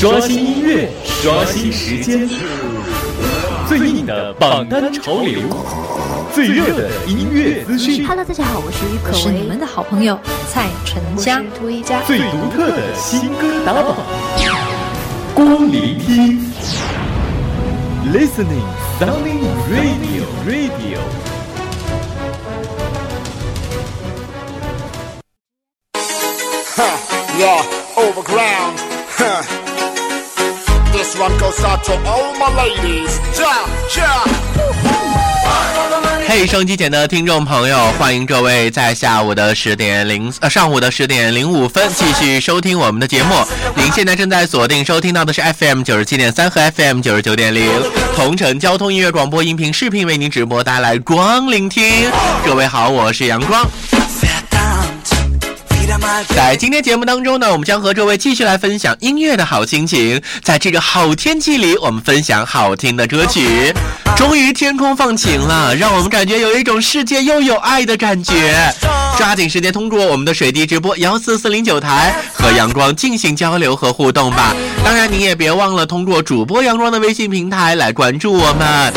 刷新音乐，刷新时间，最硬的榜单潮流，最热的音乐资讯。Hello，大家好，我是于可我是你们的好朋友蔡淳佳。涂一佳。最独特的新歌打榜，光聆听，Listening Sounding Radio Radio。Yeah, overground. This one goes out to all my ladies. Yeah, yeah. 嘿，收音机前的听众朋友，欢迎各位在下午的十点零呃上午的十点零五分继续收听我们的节目。您现在正在锁定收听到的是 FM 九十七点三和 FM 九十九点零同城交通音乐广播音频视频为您直播带来光聆听。各位好，我是阳光。在今天节目当中呢，我们将和各位继续来分享音乐的好心情。在这个好天气里，我们分享好听的歌曲。终于天空放晴了，让我们感觉有一种世界又有爱的感觉。抓紧时间通过我们的水滴直播幺四四零九台和阳光进行交流和互动吧。当然，你也别忘了通过主播阳光的微信平台来关注我们。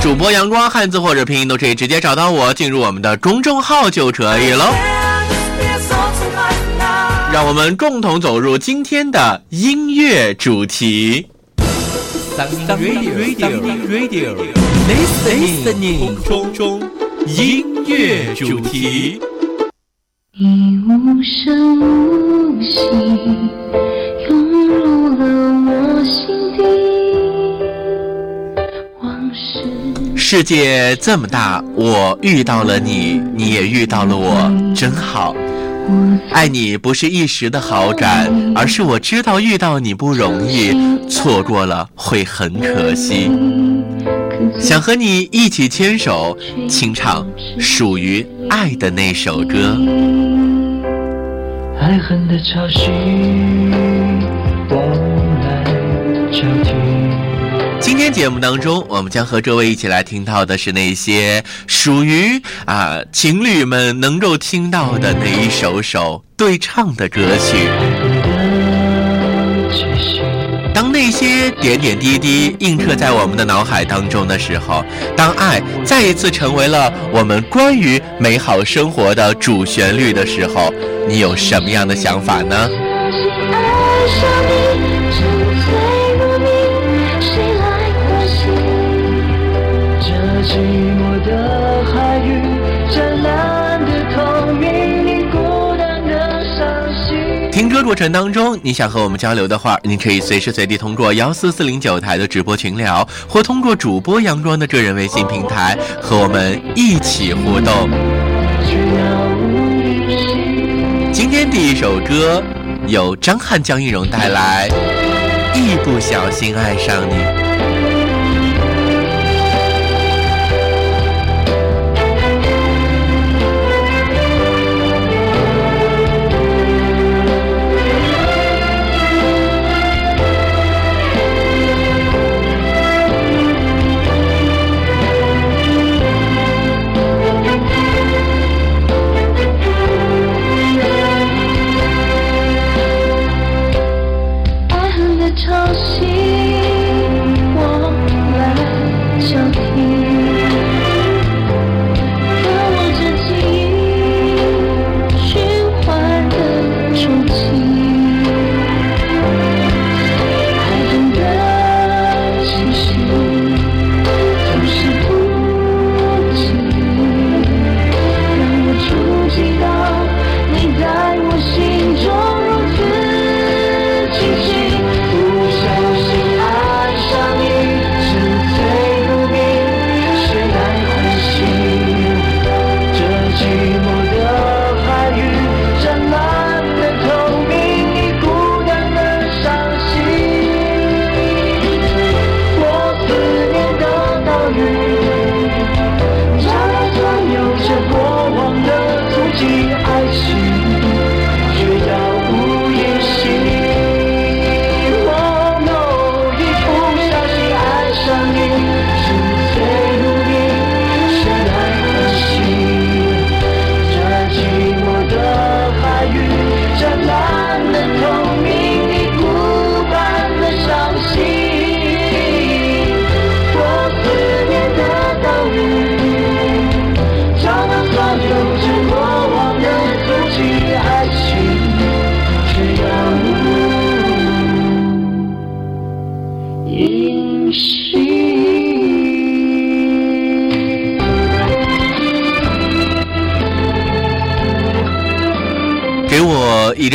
主播阳光汉字或者拼音都可以直接找到我，进入我们的公众号就可以喽。让我们共同走入今天的音乐主题。空中音乐主题。你无声无息，涌入了我心底。往事世界这么大，我遇到了你，你也遇到了我，真好。爱你不是一时的好感，而是我知道遇到你不容易，错过了会很可惜。想和你一起牵手，清唱属于爱的那首歌。爱恨的潮汐，节目当中，我们将和各位一起来听到的是那些属于啊情侣们能够听到的那一首首对唱的歌曲。当那些点点滴滴映刻在我们的脑海当中的时候，当爱再一次成为了我们关于美好生活的主旋律的时候，你有什么样的想法呢？过程当中，你想和我们交流的话，您可以随时随地通过幺四四零九台的直播群聊，或通过主播杨庄的个人微信平台和我们一起互动。今天第一首歌由张翰、江一蓉带来《一不小心爱上你》。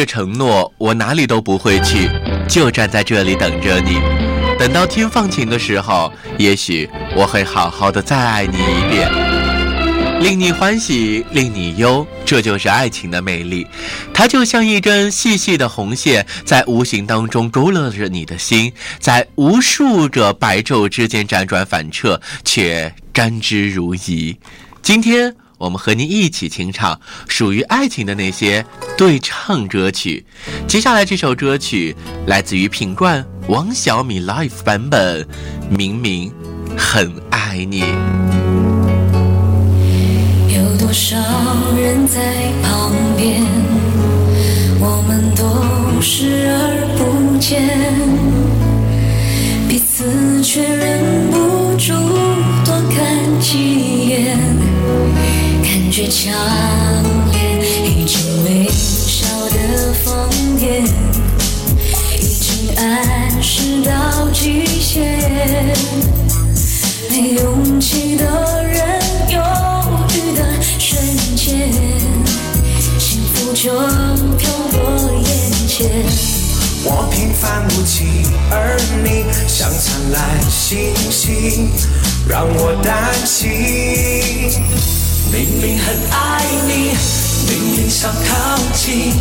承诺我哪里都不会去，就站在这里等着你。等到天放晴的时候，也许我会好好的再爱你一遍，令你欢喜，令你忧，这就是爱情的魅力。它就像一根细细的红线，在无形当中勾勒着你的心，在无数个白昼之间辗转反侧，却甘之如饴。今天。我们和您一起清唱属于爱情的那些对唱歌曲。接下来这首歌曲来自于品冠王小米 Live 版本，《明明很爱你》。有多少人在旁边，我们都视而不见，彼此却忍不住多看几眼。却强烈，已经微笑的疯癫，已经暗示到极限。没勇气的人，犹豫的瞬间，幸福就飘过眼前。我平凡无奇，而你像灿烂星星，让我担心。明明很爱你，明明想靠近，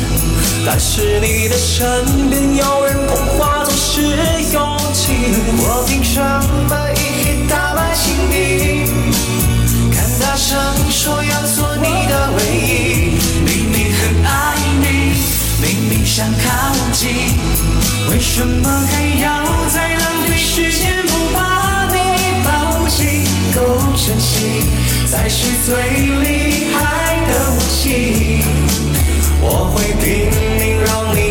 但是你的身边有人捧花总是勇气。我凭什么一一打败心底？敢大声说要做你的唯一。明明很爱你，明明想靠近，为什么还要再浪费时间？够珍惜。才是最厉害的武器，我会拼命让你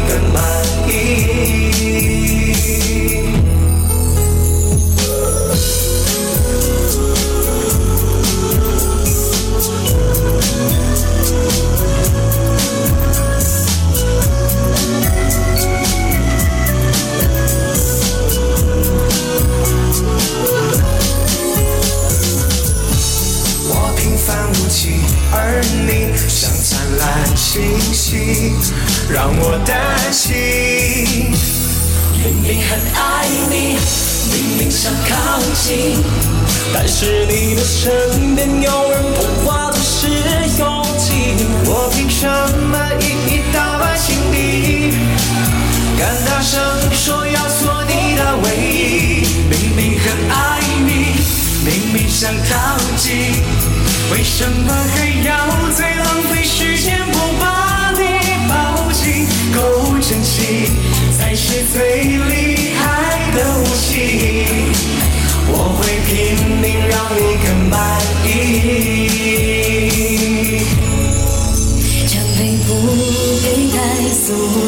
身边有人捧花总是勇气。我凭什么一一打败情敌？敢大声说要做你的唯一。明明很爱你，明明想靠近，为什么还要再浪费时间不把你抱紧？够？珍惜才是最厉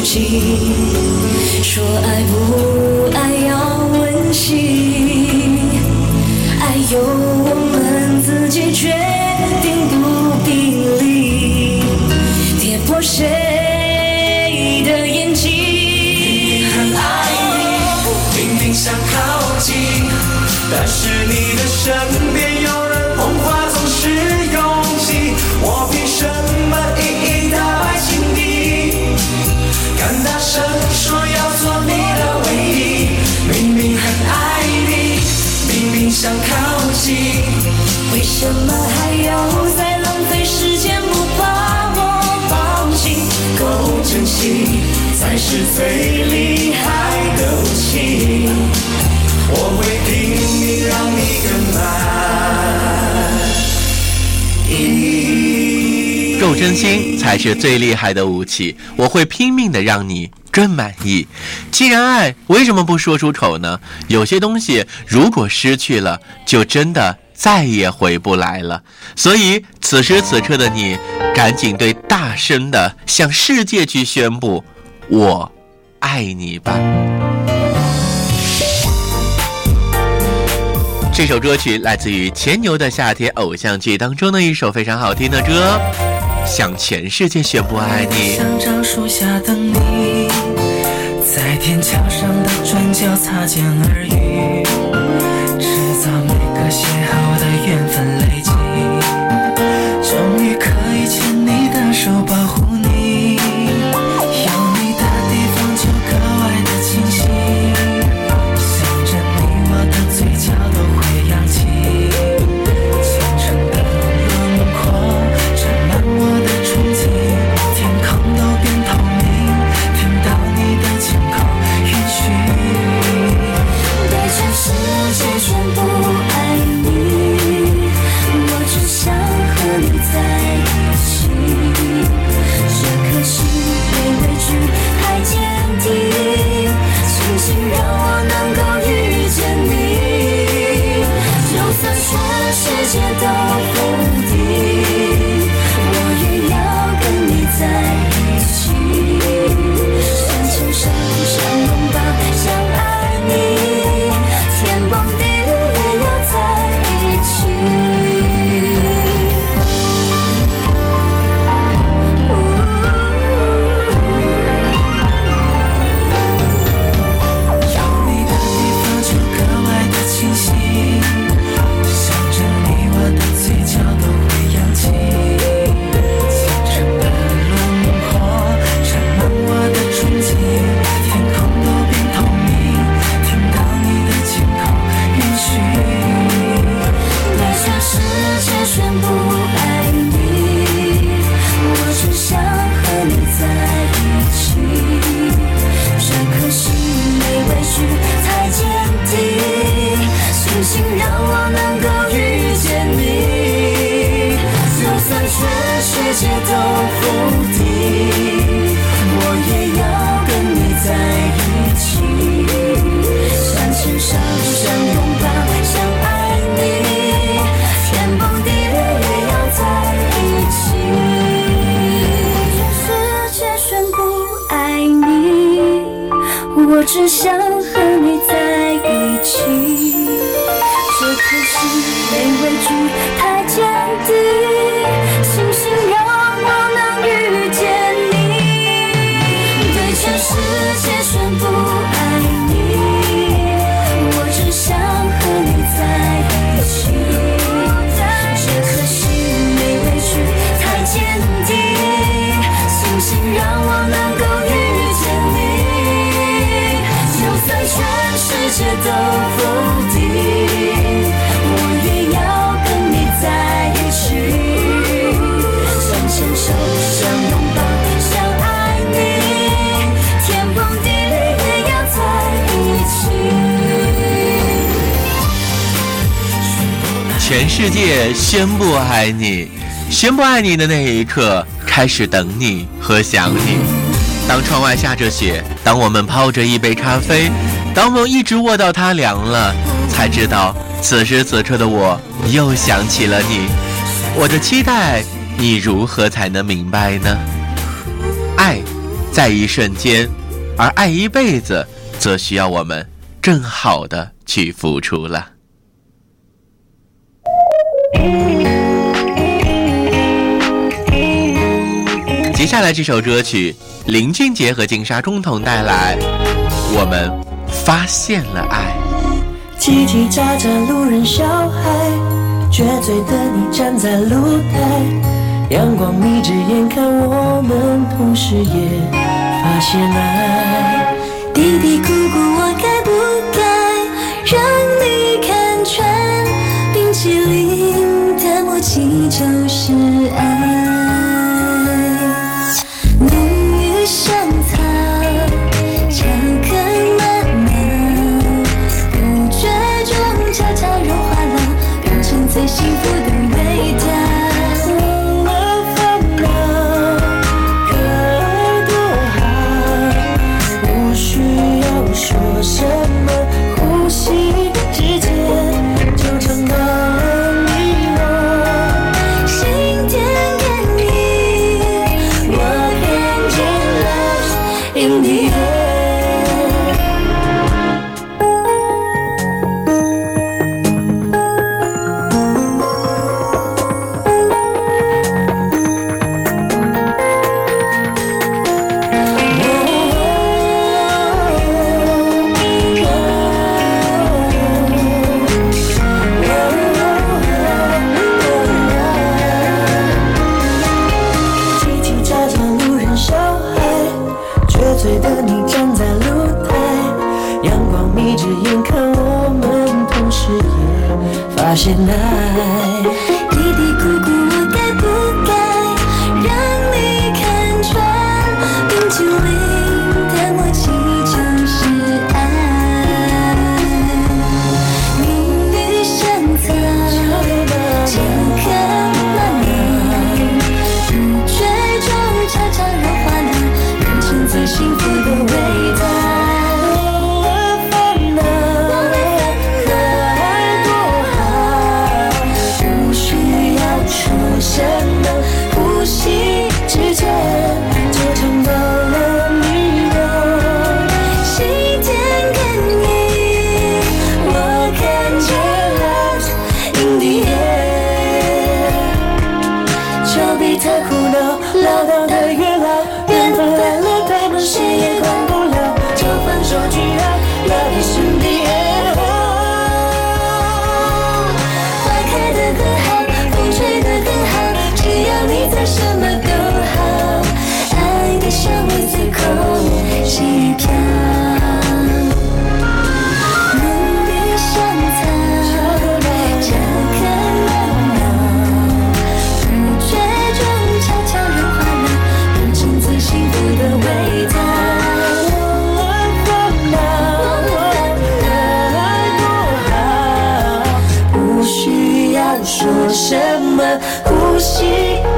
情，说爱不爱要温习，爱由我们自己决定，不必理，跌破谁的眼睛，很爱你，明明想靠近，但是你的身边。是最厉害的武器。我会拼命让你更满意。够真心才是最厉害的武器。我会拼命的让你更满意。既然爱，为什么不说出口呢？有些东西如果失去了，就真的再也回不来了。所以此时此刻的你，赶紧对大声的向世界去宣布：我爱你吧。这首歌曲来自于《牵牛的夏天》偶像剧当中的一首非常好听的歌，向全世界宣布爱你。在天桥上的转角擦肩而遇，世界都否定，我也要跟你在一起，想牵手，想拥抱，想爱你，天崩地裂也要在一起。全世界宣布爱你，我只想世界宣布爱你，宣布爱你的那一刻，开始等你和想你。当窗外下着雪，当我们泡着一杯咖啡，当我们一直握到它凉了，才知道此时此刻的我又想起了你。我的期待，你如何才能明白呢？爱，在一瞬间，而爱一辈子，则需要我们更好的去付出了。接下来这首歌曲，林俊杰和金莎共同带来，我们发现了爱。叽叽喳喳，路人小孩，撅嘴的你站在露台，阳光眯着眼看我们，同时也发现爱。嘀嘀咕咕，我该不该让你看穿？冰淇淋的默契就是爱。也发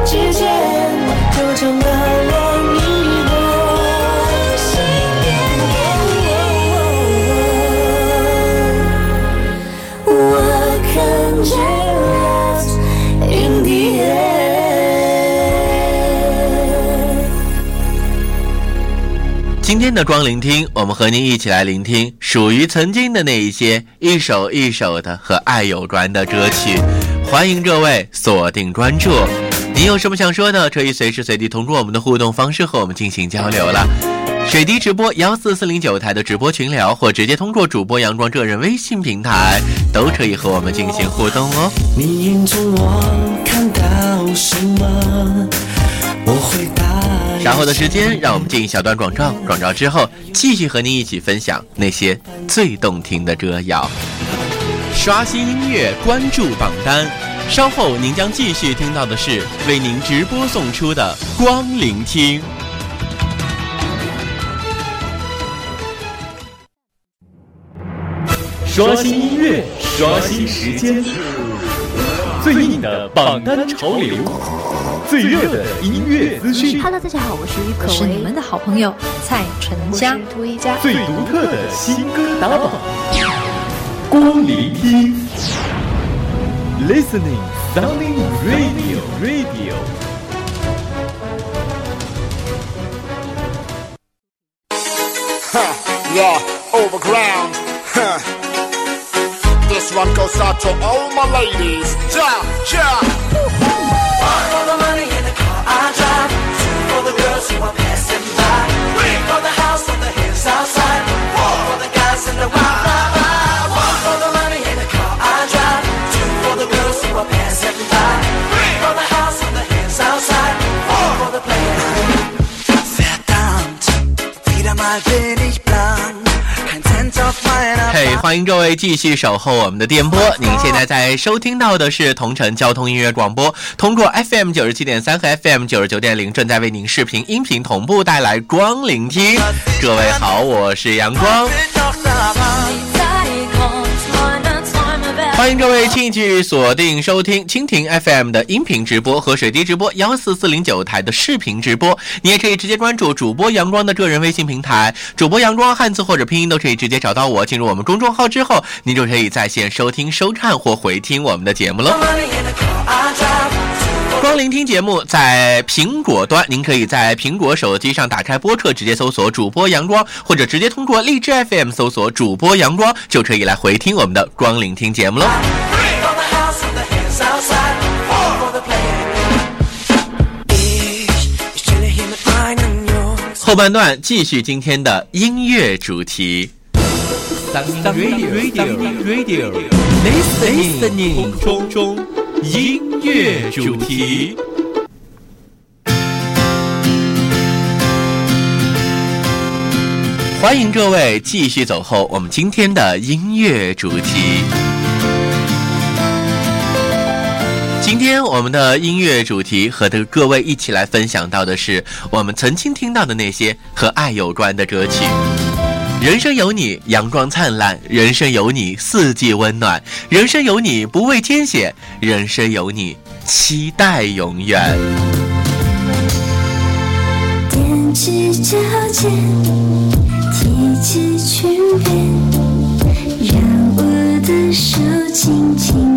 之间，就一。我看。今天的光聆听，我们和您一起来聆听属于曾经的那一些一首一首的和爱有关的歌曲。欢迎各位锁定关注，您有什么想说的，可以随时随地通过我们的互动方式和我们进行交流了。水滴直播幺四四零九台的直播群聊，或直接通过主播阳光个人微信平台，都可以和我们进行互动哦。你眼中我看到什么？我会答。稍后的时间，让我们进一小段广告，广告之后继续和您一起分享那些最动听的歌谣。刷新音乐，关注榜单。稍后您将继续听到的是为您直播送出的光聆听。刷新音乐，刷新时间，最硬的榜单潮流，最热的音乐资讯，Hello，大家好，我是于可为，是你们的好朋友蔡淳佳。涂一佳，最独特的新歌打榜，光聆听，Listening Sunny Radio Radio。 Huh, yeah, overground. Huh. This one goes out to all my ladies. Yeah, yeah. One for the money in the car I drive. Two for the girls who are passing 嘿欢迎各位继续守候我们的电波。您现在在收听到的是同城交通音乐广播通过 fm 九十七点三和 fm 九十九点零正在为您视频音频同步带来光聆听。各位好我是阳光。欢迎各位继续锁定收听蜻蜓 FM 的音频直播和水滴直播幺四四零九台的视频直播。你也可以直接关注主播阳光的个人微信平台，主播阳光汉字或者拼音都可以直接找到我。进入我们公众号之后，您就可以在线收听、收看或回听我们的节目喽。光聆听节目在苹果端，您可以在苹果手机上打开播客，直接搜索主播阳光，或者直接通过荔枝 FM 搜索主播阳光，就可以来回听我们的光聆听节目喽。后半段继续今天的音乐主题。Radio Radio Radio Listening 空中音乐主题。欢迎各位继续走后我们今天的音乐主题。今天我们的音乐主题和的各位一起来分享到的是我们曾经听到的那些和爱有关的歌曲。人生有你，阳光灿烂；人生有你，四季温暖；人生有你，不畏艰险；人生有你，期待永远。踮起脚尖，提起裙边，让我的手轻轻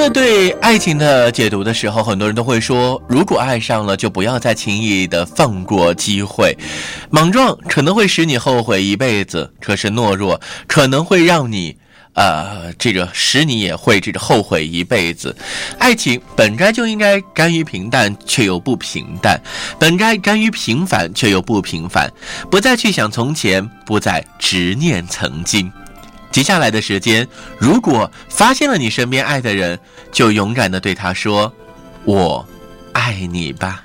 在对爱情的解读的时候，很多人都会说，如果爱上了，就不要再轻易的放过机会。莽撞可能会使你后悔一辈子，可是懦弱可能会让你。呃，这个使你也会这个后悔一辈子。爱情本该就应该甘于平淡，却又不平淡；本该甘于平凡，却又不平凡。不再去想从前，不再执念曾经。接下来的时间，如果发现了你身边爱的人，就勇敢的对他说：“我爱你吧。”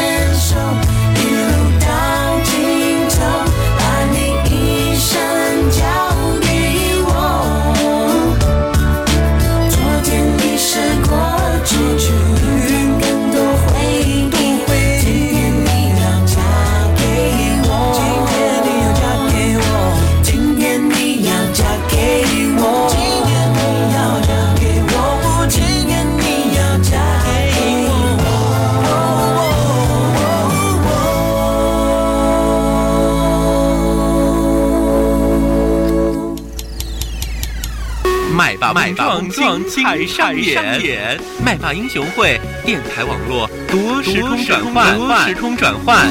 麦霸麦霸碰撞彩上演，麦霸英雄会电台网络多时空转换，多时空转换。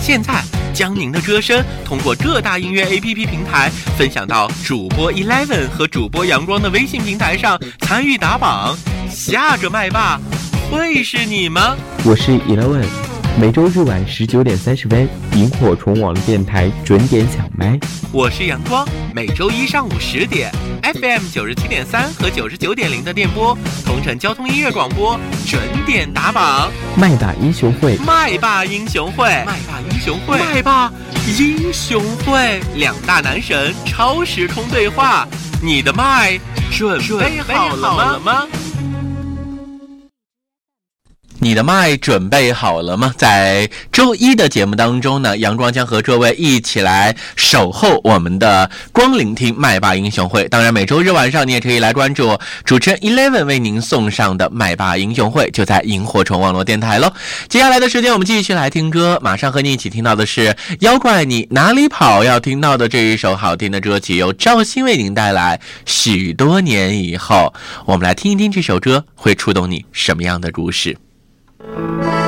现在将您的歌声通过各大音乐 APP 平台分享到主播 Eleven 和主播阳光的微信平台上，参与打榜。下个麦霸会是你吗？我是 Eleven，每周日晚十九点三十分，萤火虫网络电台准点抢麦。我是阳光，每周一上午十点，FM 九十七点三和九十九点零的电波，同城交通音乐广播准点打榜。麦霸英雄会，麦霸英雄会，麦霸英雄会，麦霸英雄会，两大男神超时空对话，你的麦准备好了吗？你的麦准备好了吗？在周一的节目当中呢，阳光将和各位一起来守候我们的光聆听麦霸英雄会。当然，每周日晚上你也可以来关注主持人 Eleven 为您送上的麦霸英雄会，就在萤火虫网络电台喽。接下来的时间，我们继续来听歌，马上和你一起听到的是《妖怪你哪里跑》，要听到的这一首好听的歌曲由赵鑫为您带来。许多年以后，我们来听一听这首歌会触动你什么样的故事。Thank you.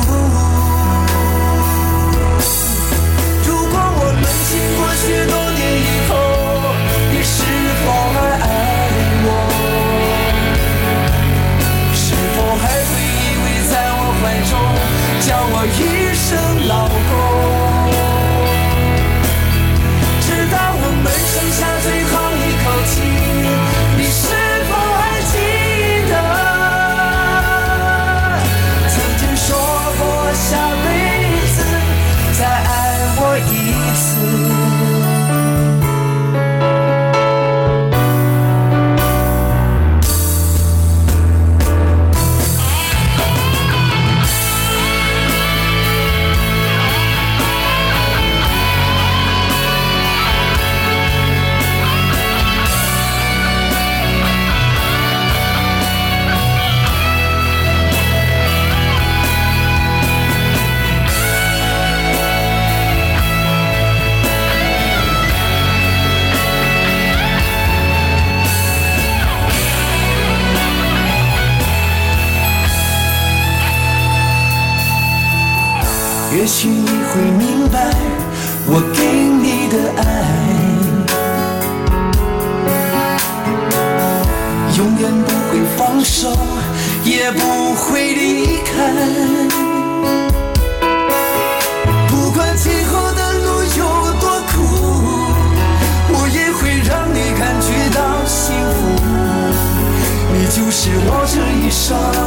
许多年以后，你是否还爱我？是否还会依偎在我怀中，叫我是我这一生。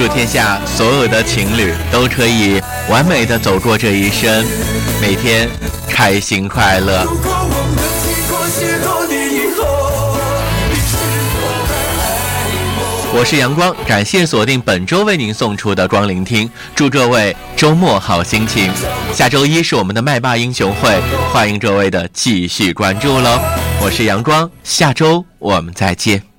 祝天下所有的情侣都可以完美的走过这一生，每天开心快乐。我是阳光，感谢锁定本周为您送出的光聆听，祝各位周末好心情。下周一是我们的麦霸英雄会，欢迎各位的继续关注喽。我是阳光，下周我们再见。